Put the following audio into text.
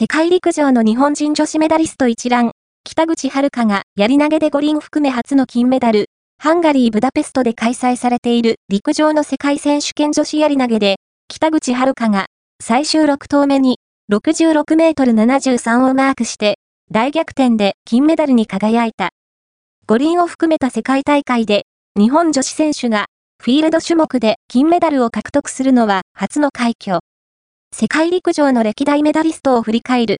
世界陸上の日本人女子メダリスト一覧、北口遥がやり投げで五輪含め初の金メダル、ハンガリー・ブダペストで開催されている。陸上の世界選手権女子やり投げで、北口遥が最終6投目に。66メートル73をマークして、大逆転で。金メダルに輝いた。五輪を含めた世界大会で、日本女子選手が。フィールド種目で。金メダルを獲得するのは初の快挙。世界陸上の歴代メダリストを振り返る。